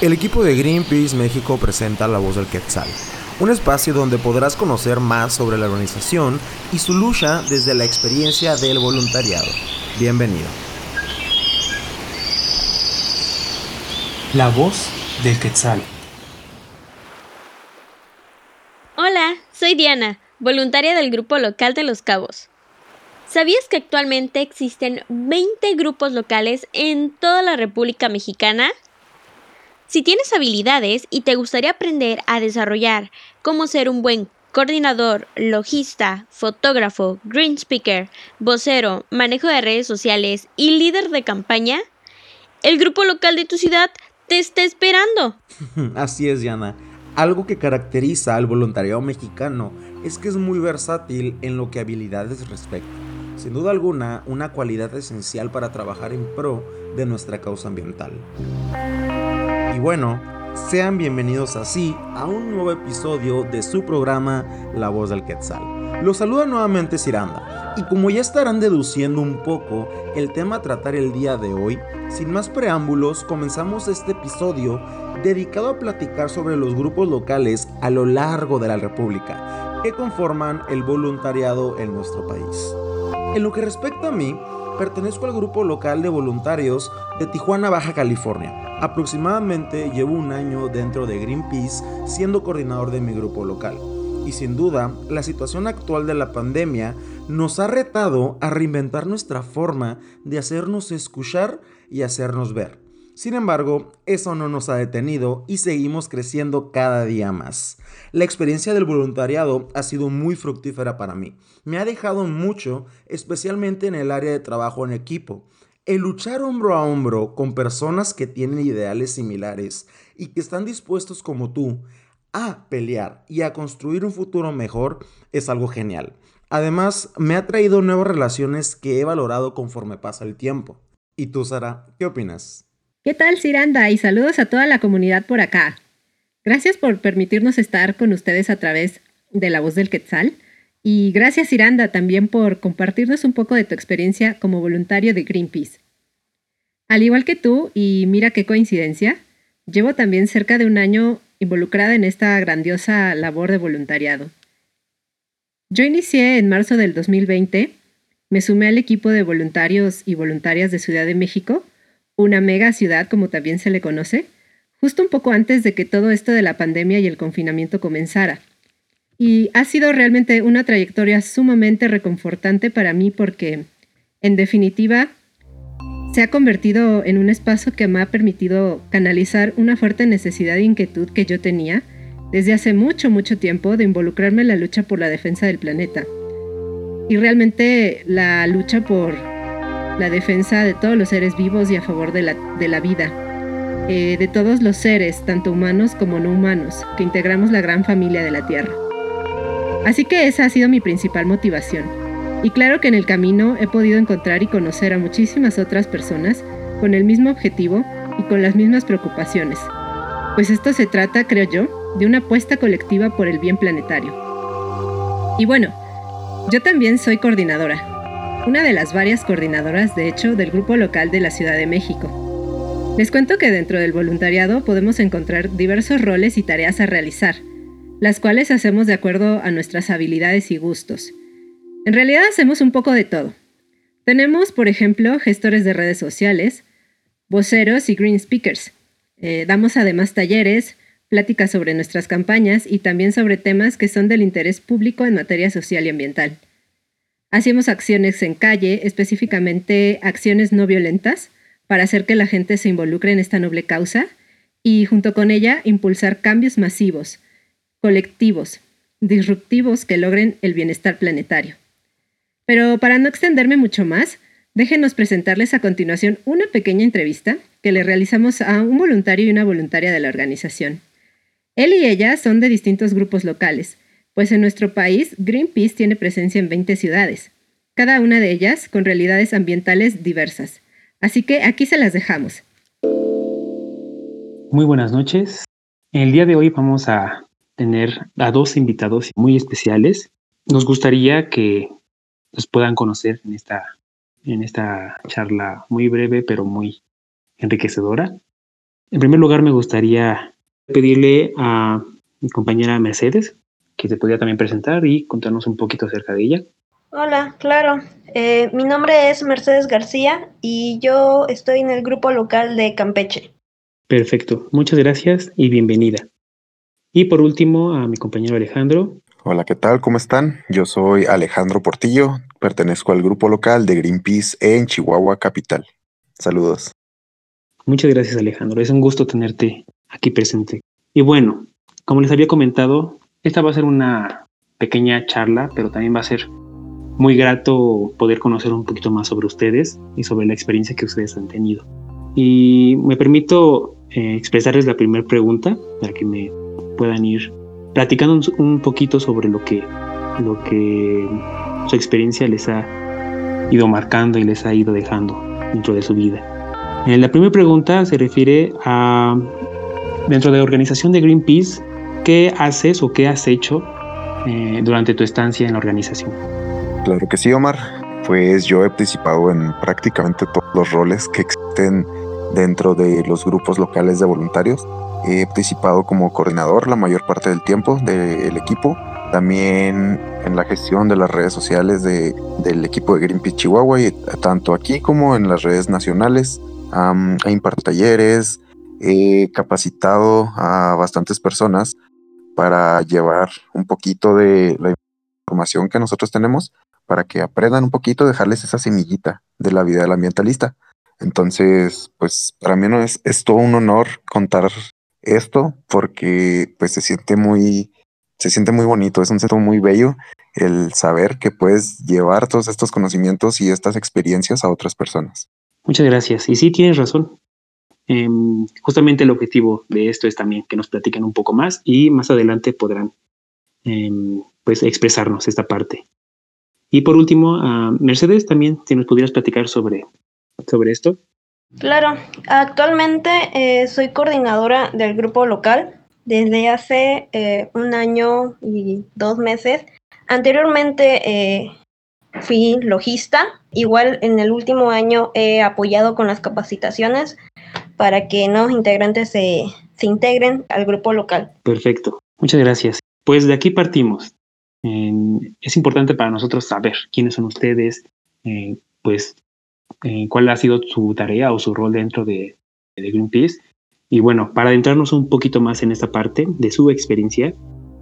El equipo de Greenpeace México presenta La Voz del Quetzal, un espacio donde podrás conocer más sobre la organización y su lucha desde la experiencia del voluntariado. Bienvenido. La Voz del Quetzal. Hola, soy Diana, voluntaria del grupo local de Los Cabos. ¿Sabías que actualmente existen 20 grupos locales en toda la República Mexicana? Si tienes habilidades y te gustaría aprender a desarrollar cómo ser un buen coordinador, logista, fotógrafo, green speaker, vocero, manejo de redes sociales y líder de campaña, el grupo local de tu ciudad te está esperando. Así es, Yana. Algo que caracteriza al voluntariado mexicano es que es muy versátil en lo que habilidades respecta. Sin duda alguna, una cualidad esencial para trabajar en pro de nuestra causa ambiental. Y bueno, sean bienvenidos así a un nuevo episodio de su programa La Voz del Quetzal. Los saluda nuevamente Ciranda, y como ya estarán deduciendo un poco el tema a tratar el día de hoy, sin más preámbulos, comenzamos este episodio dedicado a platicar sobre los grupos locales a lo largo de la República que conforman el voluntariado en nuestro país. En lo que respecta a mí, pertenezco al grupo local de voluntarios de Tijuana, Baja California, Aproximadamente llevo un año dentro de Greenpeace siendo coordinador de mi grupo local. Y sin duda, la situación actual de la pandemia nos ha retado a reinventar nuestra forma de hacernos escuchar y hacernos ver. Sin embargo, eso no nos ha detenido y seguimos creciendo cada día más. La experiencia del voluntariado ha sido muy fructífera para mí. Me ha dejado mucho, especialmente en el área de trabajo en equipo el luchar hombro a hombro con personas que tienen ideales similares y que están dispuestos como tú a pelear y a construir un futuro mejor es algo genial. Además, me ha traído nuevas relaciones que he valorado conforme pasa el tiempo. ¿Y tú, Sara, qué opinas? ¿Qué tal, Ciranda? Y saludos a toda la comunidad por acá. Gracias por permitirnos estar con ustedes a través de La Voz del Quetzal. Y gracias Iranda también por compartirnos un poco de tu experiencia como voluntario de Greenpeace. Al igual que tú, y mira qué coincidencia, llevo también cerca de un año involucrada en esta grandiosa labor de voluntariado. Yo inicié en marzo del 2020, me sumé al equipo de voluntarios y voluntarias de Ciudad de México, una mega ciudad como también se le conoce, justo un poco antes de que todo esto de la pandemia y el confinamiento comenzara. Y ha sido realmente una trayectoria sumamente reconfortante para mí porque, en definitiva, se ha convertido en un espacio que me ha permitido canalizar una fuerte necesidad e inquietud que yo tenía desde hace mucho, mucho tiempo de involucrarme en la lucha por la defensa del planeta. Y realmente la lucha por la defensa de todos los seres vivos y a favor de la, vida. Eh, de todos los seres, tanto humanos como no humanos, que integramos la gran familia de la Tierra. Así que esa ha sido mi principal motivación. Y claro que en el camino he podido encontrar y conocer a muchísimas otras personas con el mismo objetivo y con las mismas preocupaciones. Pues esto se trata, creo yo, de una apuesta colectiva por el bien planetario. Y bueno, yo también soy coordinadora, una de las varias coordinadoras, de hecho, del grupo local de la Ciudad de México. Les cuento que dentro del voluntariado podemos encontrar diversos roles y tareas a realizar, las cuales hacemos de acuerdo a nuestras habilidades y gustos. En realidad hacemos un poco de todo. Tenemos, por ejemplo, gestores de redes sociales, voceros y green speakers. Eh, damos además talleres, pláticas sobre nuestras campañas y también sobre temas que son del interés público en materia social y ambiental. Hacemos acciones en calle, específicamente acciones no violentas, para hacer que la gente se involucre en esta noble causa y junto con ella impulsar cambios masivos, colectivos, disruptivos que logren el bienestar planetario. Pero para no extenderme mucho más, déjenos presentarles a continuación una pequeña entrevista que le realizamos a un voluntario y una voluntaria de la organización. Él y ella son de distintos grupos locales, pues en nuestro país Greenpeace tiene presencia en 20 ciudades, cada una de ellas con realidades ambientales diversas. Así que aquí se las dejamos. Muy buenas noches. El día de hoy vamos a tener a dos invitados muy especiales. Nos gustaría que nos puedan conocer en esta, en esta charla muy breve pero muy enriquecedora. En primer lugar, me gustaría pedirle a mi compañera Mercedes que se podía también presentar y contarnos un poquito acerca de ella. Hola, claro. Eh, mi nombre es Mercedes García y yo estoy en el grupo local de Campeche. Perfecto, muchas gracias y bienvenida. Y por último, a mi compañero Alejandro. Hola, ¿qué tal? ¿Cómo están? Yo soy Alejandro Portillo, pertenezco al grupo local de Greenpeace en Chihuahua Capital. Saludos. Muchas gracias Alejandro, es un gusto tenerte aquí presente. Y bueno, como les había comentado, esta va a ser una pequeña charla, pero también va a ser muy grato poder conocer un poquito más sobre ustedes y sobre la experiencia que ustedes han tenido. Y me permito eh, expresarles la primera pregunta para que me puedan ir platicando un, poquito sobre lo que, lo que su experiencia les ha ido marcando y les ha ido dejando dentro de su vida. Eh, la primera pregunta se refiere a, dentro de la organización de Greenpeace, ¿qué haces o qué has hecho eh, durante tu estancia en la organización? Claro que sí, Omar. Pues yo he participado en prácticamente todos los roles que existen dentro de los grupos locales de voluntarios. He participado como coordinador la mayor parte del tiempo del equipo, también en la gestión de las redes sociales del equipo de Greenpeace Chihuahua, y tanto aquí como en las redes nacionales. he impartido talleres, he capacitado a bastantes personas para llevar un poquito de la información que nosotros tenemos para que aprendan un poquito, dejarles esa semillita de la vida del ambientalista. Entonces, pues para mí no es, es todo un honor contar esto porque pues se siente muy, se siente muy bonito, es un sentido muy bello el saber que puedes llevar todos estos conocimientos y estas experiencias a otras personas. Muchas gracias. Y sí, tienes razón. Em, justamente el objetivo de esto es también que nos platiquen un poco más y más adelante podrán em, pues expresarnos esta parte. Y por último, Mercedes, también, si nos pudieras platicar sobre, sobre esto. Claro, actualmente eh, soy coordinadora del grupo local desde hace eh, un año y dos meses. Anteriormente eh, fui logista, igual en el último año he apoyado con las capacitaciones para que nuevos integrantes se, se integren al grupo local. Perfecto, muchas gracias. Pues de aquí partimos es importante para nosotros saber quiénes son ustedes, eh, pues eh, cuál ha sido su tarea o su rol dentro de, Greenpeace. Y bueno, para adentrarnos un poquito más en esta parte de su experiencia,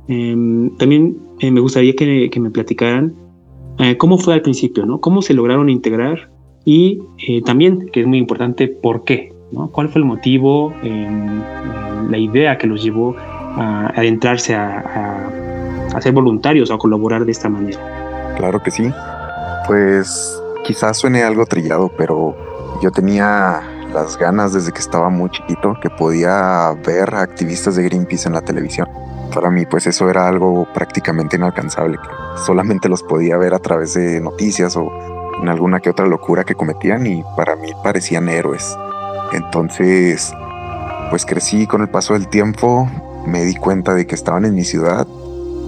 em, también eh, me gustaría que, me platicaran cómo fue al principio, ¿no? Cómo se lograron integrar y también, que es muy importante, por qué, ¿no? ¿Cuál fue el motivo, em, la idea que los llevó a adentrarse a a ser voluntarios a colaborar de esta manera. Claro que sí. Pues quizás suene algo trillado, pero yo tenía las ganas desde que estaba muy chiquito que podía ver activistas de Greenpeace en la televisión. Para mí pues eso era algo prácticamente inalcanzable, solamente los podía ver a través de noticias o en alguna que otra locura que cometían y para mí parecían héroes. Entonces, pues crecí con el paso del tiempo, me di cuenta de que estaban en mi ciudad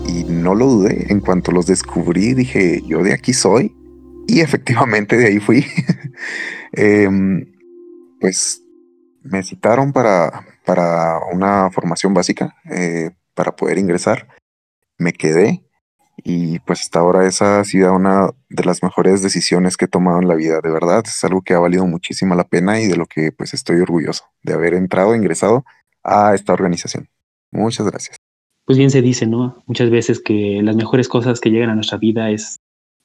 y no lo dudé. En cuanto los descubrí, dije, yo de aquí soy. Y efectivamente de ahí fui. Em, pues me citaron para, para una formación básica eh, para poder ingresar. Me quedé y pues hasta ahora esa ha sido una de las mejores decisiones que he tomado en la vida. De verdad, es algo que ha valido muchísimo la pena y de lo que pues estoy orgulloso de haber entrado, ingresado a esta organización. Muchas gracias pues bien se dice, ¿no? Muchas veces que las mejores cosas que llegan a nuestra vida es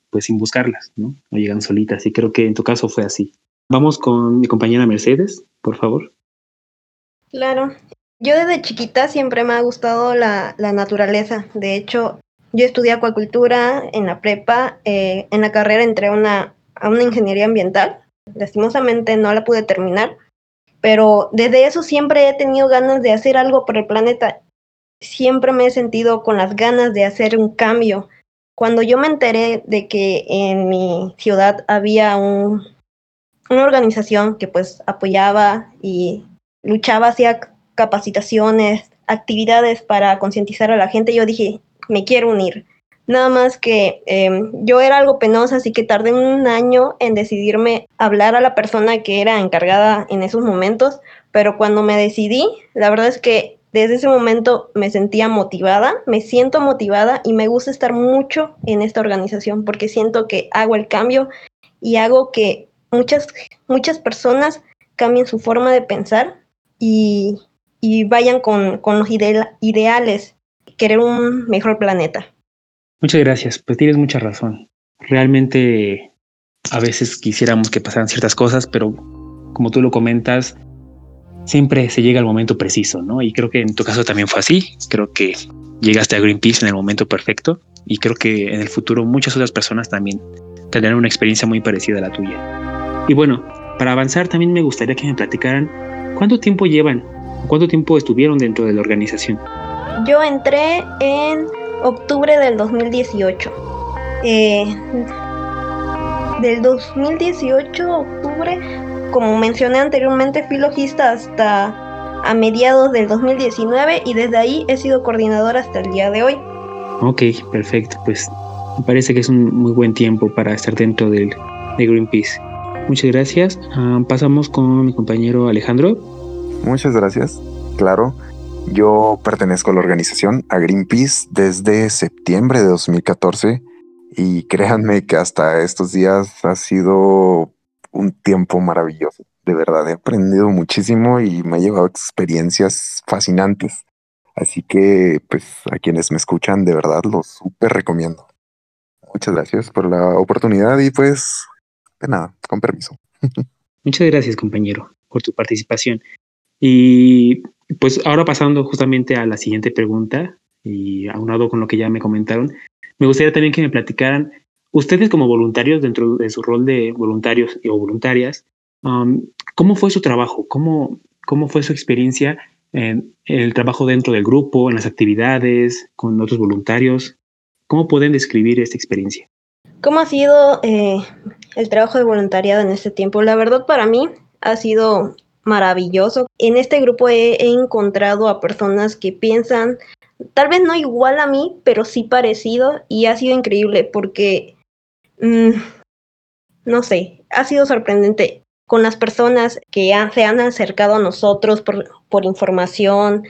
pues sin buscarlas, ¿no? No llegan solitas y creo que en tu caso fue así. Vamos con mi compañera Mercedes, por favor. Claro. Yo desde chiquita siempre me ha gustado la, naturaleza. De hecho, yo estudié acuacultura en la prepa. Eh, en la carrera entré una, a una ingeniería ambiental. Lastimosamente no la pude terminar. Pero desde eso siempre he tenido ganas de hacer algo por el planeta siempre me he sentido con las ganas de hacer un cambio. Cuando yo me enteré de que en mi ciudad había un, una organización que pues apoyaba y luchaba hacia capacitaciones, actividades para concientizar a la gente, yo dije, me quiero unir. Nada más que em, yo era algo penosa, así que tardé un año en decidirme hablar a la persona que era encargada en esos momentos pero cuando me decidí, la verdad es que desde ese momento me sentía motivada, me siento motivada y me gusta estar mucho en esta organización porque siento que hago el cambio y hago que muchas, muchas personas cambien su forma de pensar y, vayan con, los ideales, querer un mejor planeta. Muchas gracias, pues tienes mucha razón. Realmente a veces quisiéramos que pasaran ciertas cosas, pero como tú lo comentas, siempre se llega al momento preciso, ¿no? Y creo que en tu caso también fue así. Creo que llegaste a Greenpeace en el momento perfecto y creo que en el futuro muchas otras personas también tendrán una experiencia muy parecida a la tuya. Y bueno, para avanzar también me gustaría que me platicaran cuánto tiempo llevan, cuánto tiempo estuvieron dentro de la organización. Yo entré en octubre del 2018. Eh, del 2018, octubre, como mencioné anteriormente, fui logista hasta a mediados del 2019 y desde ahí he sido coordinadora hasta el día de hoy. Ok, perfecto. Pues me parece que es un muy buen tiempo para estar dentro del, de Greenpeace. Muchas gracias. Ah, pasamos con mi compañero Alejandro. Muchas gracias. Claro, yo pertenezco a la organización a Greenpeace desde septiembre de 2014 y créanme que hasta estos días ha sido un tiempo maravilloso. De verdad, he aprendido muchísimo y me ha llevado experiencias fascinantes. Así que, pues, a quienes me escuchan, de verdad, los súper recomiendo. Muchas gracias por la oportunidad y pues, de nada, con permiso. Muchas gracias, compañero, por tu participación. Y pues ahora pasando justamente a la siguiente pregunta, y aunado con lo que ya me comentaron, me gustaría también que me platicaran Ustedes como voluntarios, dentro de su rol de voluntarios o voluntarias, ¿cómo fue su trabajo? ¿Cómo, ¿Cómo fue su experiencia en el trabajo dentro del grupo, en las actividades, con otros voluntarios? ¿Cómo pueden describir esta experiencia? ¿Cómo ha sido eh, el trabajo de voluntariado en este tiempo? La verdad para mí ha sido maravilloso. En este grupo he, encontrado a personas que piensan, tal vez no igual a mí, pero sí parecido y ha sido increíble porque Mm, no sé, ha sido sorprendente con las personas que se han acercado a nosotros por, por, información,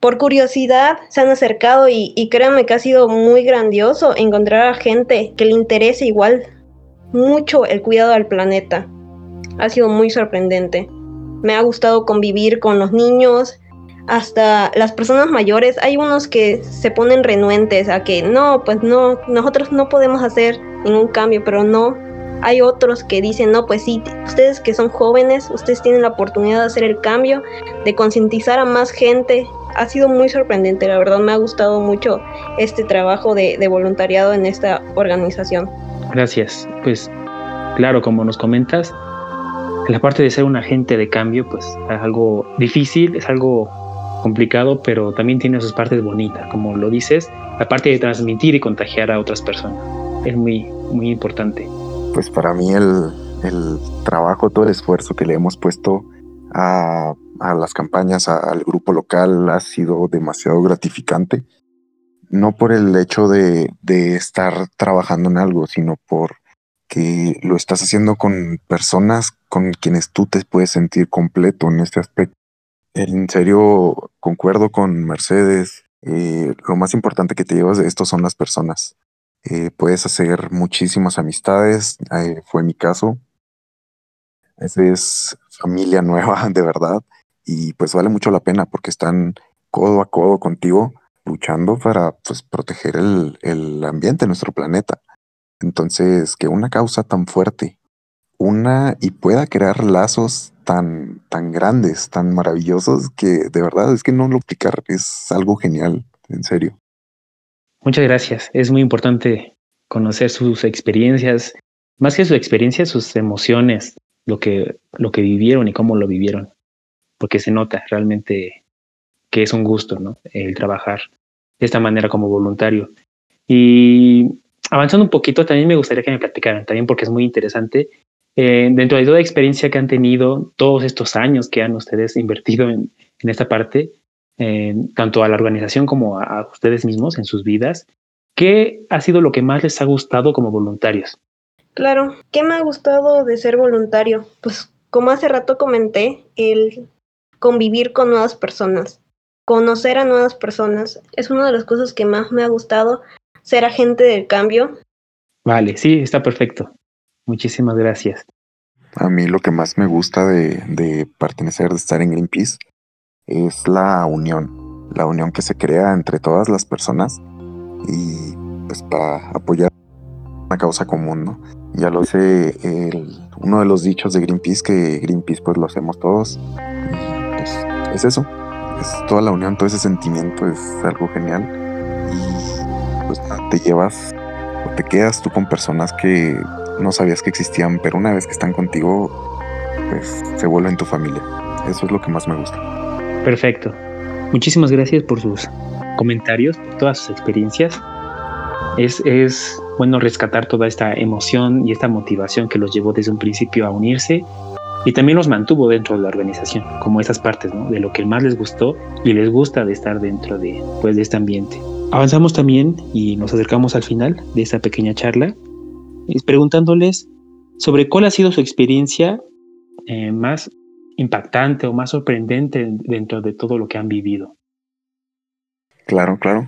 por curiosidad, se han acercado y, y créanme que ha sido muy grandioso encontrar a gente que le interese igual mucho el cuidado del planeta. Ha sido muy sorprendente. Me ha gustado convivir con los niños, hasta las personas mayores, hay unos que se ponen renuentes a que no, pues no, nosotros no podemos hacer ningún cambio, pero no. Hay otros que dicen, no, pues sí, ustedes que son jóvenes, ustedes tienen la oportunidad de hacer el cambio, de concientizar a más gente. Ha sido muy sorprendente, la verdad me ha gustado mucho este trabajo de, voluntariado en esta organización. Gracias. Pues claro, como nos comentas, la parte de ser un agente de cambio, pues es algo difícil, es algo complicado, pero también tiene sus partes bonitas, como lo dices, la parte de transmitir y contagiar a otras personas. Es muy, muy importante. Pues para mí el, el trabajo, todo el esfuerzo que le hemos puesto a, a las campañas, al grupo local, ha sido demasiado gratificante. No por el hecho de, de estar trabajando en algo, sino por que lo estás haciendo con personas con quienes tú te puedes sentir completo en este aspecto. En serio, concuerdo con Mercedes. Eh, lo más importante que te llevas de esto son las personas. Eh, puedes hacer muchísimas amistades, eh, fue mi caso. Esa es familia nueva, de verdad, y pues vale mucho la pena porque están codo a codo contigo luchando para pues, proteger el, el ambiente, nuestro planeta. Entonces, que una causa tan fuerte, una y pueda crear lazos tan, tan grandes, tan maravillosos, que de verdad es que no lo explicar es algo genial, en serio. Muchas gracias. Es muy importante conocer sus experiencias, más que sus experiencias, sus emociones, lo que, lo que vivieron y cómo lo vivieron, porque se nota realmente que es un gusto, ¿no? El trabajar de esta manera como voluntario. Y avanzando un poquito, también me gustaría que me platicaran, también porque es muy interesante, eh, dentro de toda la experiencia que han tenido, todos estos años que han ustedes invertido en, esta parte, tanto a la organización como a, ustedes mismos en sus vidas, ¿qué ha sido lo que más les ha gustado como voluntarios? Claro, ¿qué me ha gustado de ser voluntario? Pues como hace rato comenté, el convivir con nuevas personas, conocer a nuevas personas. Es una de las cosas que más me ha gustado, ser agente del cambio. Vale, sí, está perfecto. Muchísimas gracias. A mí lo que más me gusta de, de pertenecer, de estar en Greenpeace, es la unión, la unión que se crea entre todas las personas y pues para apoyar una causa común, ¿no? Ya lo dice el, uno de los dichos de Greenpeace, que Greenpeace pues lo hacemos todos. Pues, es eso, es toda la unión, todo ese sentimiento es algo genial y pues te llevas o te quedas tú con personas que no sabías que existían, pero una vez que están contigo, pues se vuelven tu familia. Eso es lo que más me gusta. Perfecto. Muchísimas gracias por sus comentarios, por todas sus experiencias. Es, es bueno rescatar toda esta emoción y esta motivación que los llevó desde un principio a unirse y también los mantuvo dentro de la organización, como esas partes ¿no? de lo que más les gustó y les gusta de estar dentro de, pues, de este ambiente. Avanzamos también y nos acercamos al final de esta pequeña charla, preguntándoles sobre cuál ha sido su experiencia eh, más impactante o más sorprendente dentro de todo lo que han vivido. Claro, claro.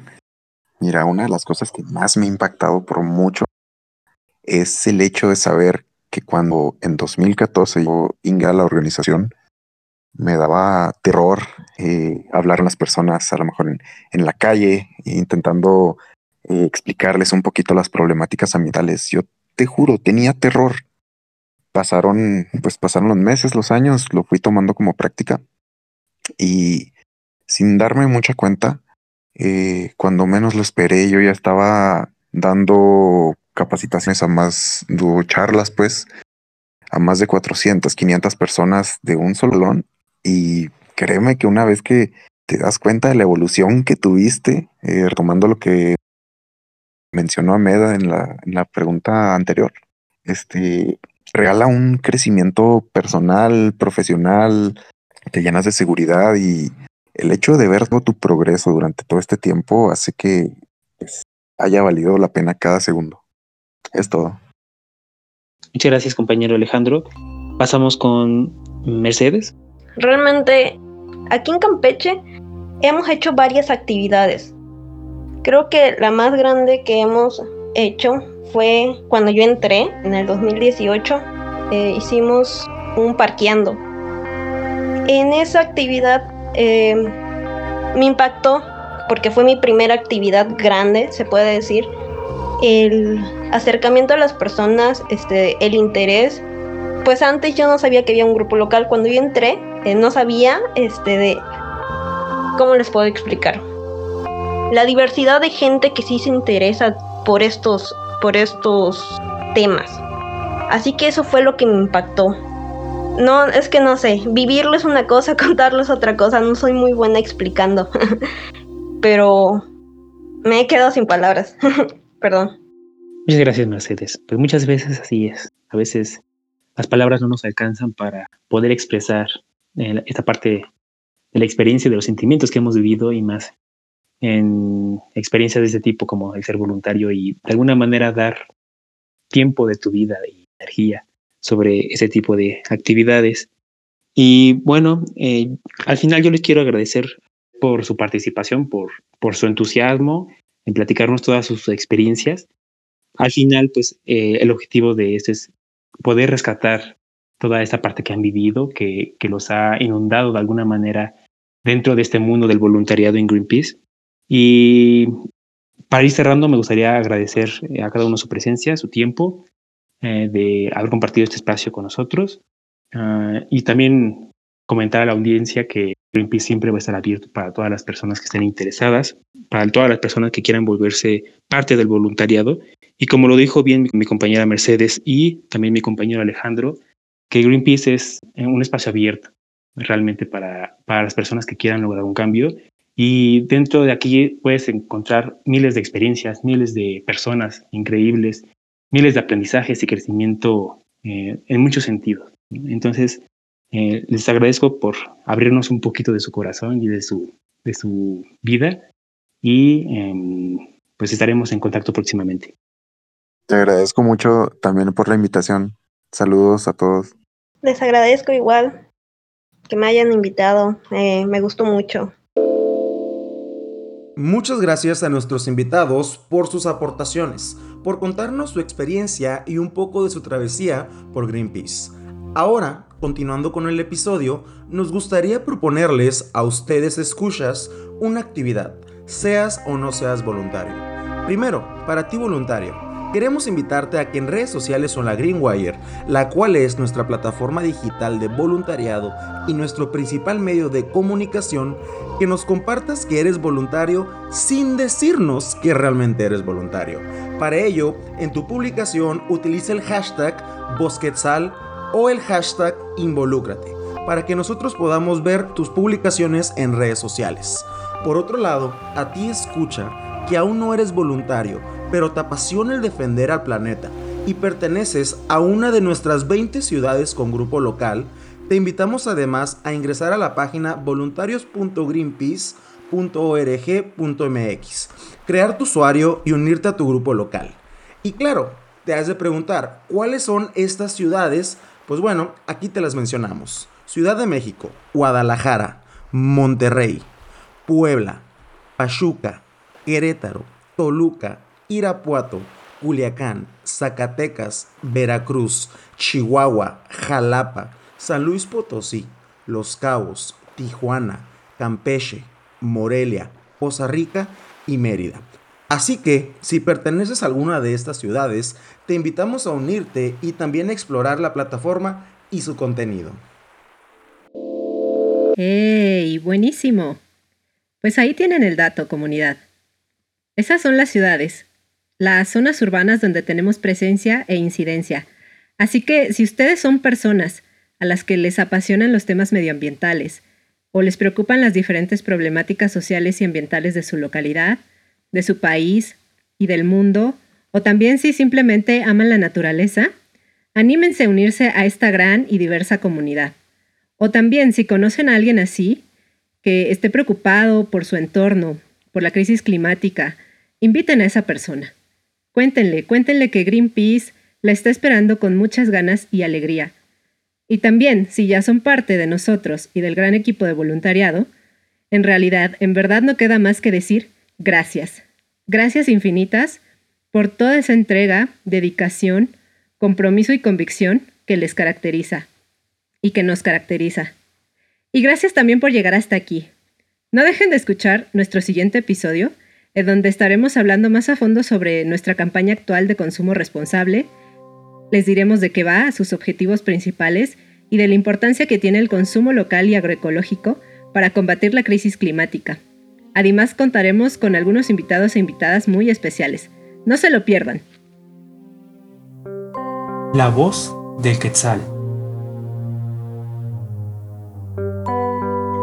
Mira, una de las cosas que más me ha impactado por mucho es el hecho de saber que cuando en 2014 yo ingresé a la organización, me daba terror eh, hablar a las personas, a lo mejor en, la calle, intentando eh, explicarles un poquito las problemáticas ambientales. Yo te juro, tenía terror. Pasaron, pues pasaron los meses, los años, lo fui tomando como práctica y sin darme mucha cuenta, eh, cuando menos lo esperé, yo ya estaba dando capacitaciones a más, charlas pues, a más de 400, 500 personas de un solo y créeme que una vez que te das cuenta de la evolución que tuviste, eh, retomando lo que mencionó Ameda en la, pregunta anterior, este, regala un crecimiento personal, profesional, te llenas de seguridad y el hecho de ver tu progreso durante todo este tiempo hace que pues, haya valido la pena cada segundo. Es todo. Muchas gracias, compañero Alejandro. Pasamos con Mercedes. Realmente, aquí en Campeche hemos hecho varias actividades. Creo que la más grande que hemos hecho fue cuando yo entré en el 2018. Eh, hicimos un parqueando. En esa actividad eh, me impactó porque fue mi primera actividad grande, se puede decir. El acercamiento a las personas, este, el interés. Pues antes yo no sabía que había un grupo local. Cuando yo entré, eh, no sabía este, de... ¿Cómo les puedo explicar? La diversidad de gente que sí se interesa por estos, por estos temas. Así que eso fue lo que me impactó. No, es que no sé, vivirlo es una cosa, contarlo es otra cosa, no soy muy buena explicando. Pero me he quedado sin palabras. Perdón. Muchas gracias, Mercedes. Pues muchas veces así es. A veces las palabras no nos alcanzan para poder expresar eh, esta parte de la experiencia, de los sentimientos que hemos vivido y más en experiencias de este tipo como el ser voluntario y de alguna manera dar tiempo de tu vida y energía sobre ese tipo de actividades. Y bueno, eh, al final yo les quiero agradecer por su participación, por, por su entusiasmo en platicarnos todas sus experiencias. Al final, pues eh, el objetivo de esto es poder rescatar toda esta parte que han vivido, que, que los ha inundado de alguna manera dentro de este mundo del voluntariado en Greenpeace. Y para ir cerrando, me gustaría agradecer a cada uno su presencia, su tiempo, eh, de haber compartido este espacio con nosotros. Ah, y también comentar a la audiencia que Greenpeace siempre va a estar abierto para todas las personas que estén interesadas, para todas las personas que quieran volverse parte del voluntariado. Y como lo dijo bien mi, compañera Mercedes y también mi compañero Alejandro, que Greenpeace es un espacio abierto realmente para, para las personas que quieran lograr un cambio. Y dentro de aquí puedes encontrar miles de experiencias, miles de personas increíbles, miles de aprendizajes y crecimiento eh, en muchos sentidos. Entonces, eh, les agradezco por abrirnos un poquito de su corazón y de su, de su vida y em, pues estaremos en contacto próximamente. Te agradezco mucho también por la invitación. Saludos a todos. Les agradezco igual. que me hayan invitado. Eh, me gustó mucho. Muchas gracias a nuestros invitados por sus aportaciones, por contarnos su experiencia y un poco de su travesía por Greenpeace. Ahora, continuando con el episodio, nos gustaría proponerles a ustedes escuchas una actividad, seas o no seas voluntario. Primero, para ti voluntario, queremos invitarte a que en redes sociales o la Greenwire, la cual es nuestra plataforma digital de voluntariado y nuestro principal medio de comunicación, que nos compartas que eres voluntario sin decirnos que realmente eres voluntario. Para ello, en tu publicación utiliza el hashtag Bosquetzal o el hashtag Involúcrate para que nosotros podamos ver tus publicaciones en redes sociales. Por otro lado, a ti escucha que aún no eres voluntario, pero te apasiona el defender al planeta y perteneces a una de nuestras 20 ciudades con grupo local, te invitamos además a ingresar a la página voluntarios.greenpeace.org.mx, crear tu usuario y unirte a tu grupo local. Y claro, te has de preguntar, ¿cuáles son estas ciudades? Pues bueno, aquí te las mencionamos. Ciudad de México, Guadalajara, Monterrey, Puebla, Pachuca, Querétaro, Toluca, Irapuato, Culiacán, Zacatecas, Veracruz, Chihuahua, Jalapa, San Luis Potosí, Los Cabos, Tijuana, Campeche, Morelia, Poza Rica y Mérida. Así que, si perteneces a alguna de estas ciudades, te invitamos a unirte y también a explorar la plataforma y su contenido. ¡Ey! Buenísimo. Pues ahí tienen el dato, comunidad. Esas son las ciudades, las zonas urbanas donde tenemos presencia e incidencia. Así que si ustedes son personas a las que les apasionan los temas medioambientales o les preocupan las diferentes problemáticas sociales y ambientales de su localidad, de su país y del mundo, o también si simplemente aman la naturaleza, anímense a unirse a esta gran y diversa comunidad. O también si conocen a alguien así, que esté preocupado por su entorno, por la crisis climática, inviten a esa persona. Cuéntenle, cuéntenle que Greenpeace la está esperando con muchas ganas y alegría. Y también, si ya son parte de nosotros y del gran equipo de voluntariado, en realidad, en verdad no queda más que decir gracias. Gracias infinitas por toda esa entrega, dedicación, compromiso y convicción que les caracteriza y que nos caracteriza. Y gracias también por llegar hasta aquí. No dejen de escuchar nuestro siguiente episodio en donde estaremos hablando más a fondo sobre nuestra campaña actual de consumo responsable. Les diremos de qué va, sus objetivos principales y de la importancia que tiene el consumo local y agroecológico para combatir la crisis climática. Además contaremos con algunos invitados e invitadas muy especiales. No se lo pierdan. La voz del Quetzal.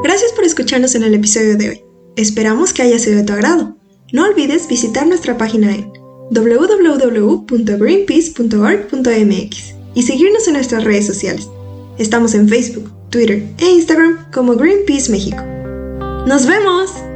Gracias por escucharnos en el episodio de hoy. Esperamos que haya sido de tu agrado. No olvides visitar nuestra página en www.greenpeace.org.mx y seguirnos en nuestras redes sociales. Estamos en Facebook, Twitter e Instagram como Greenpeace México. ¡Nos vemos!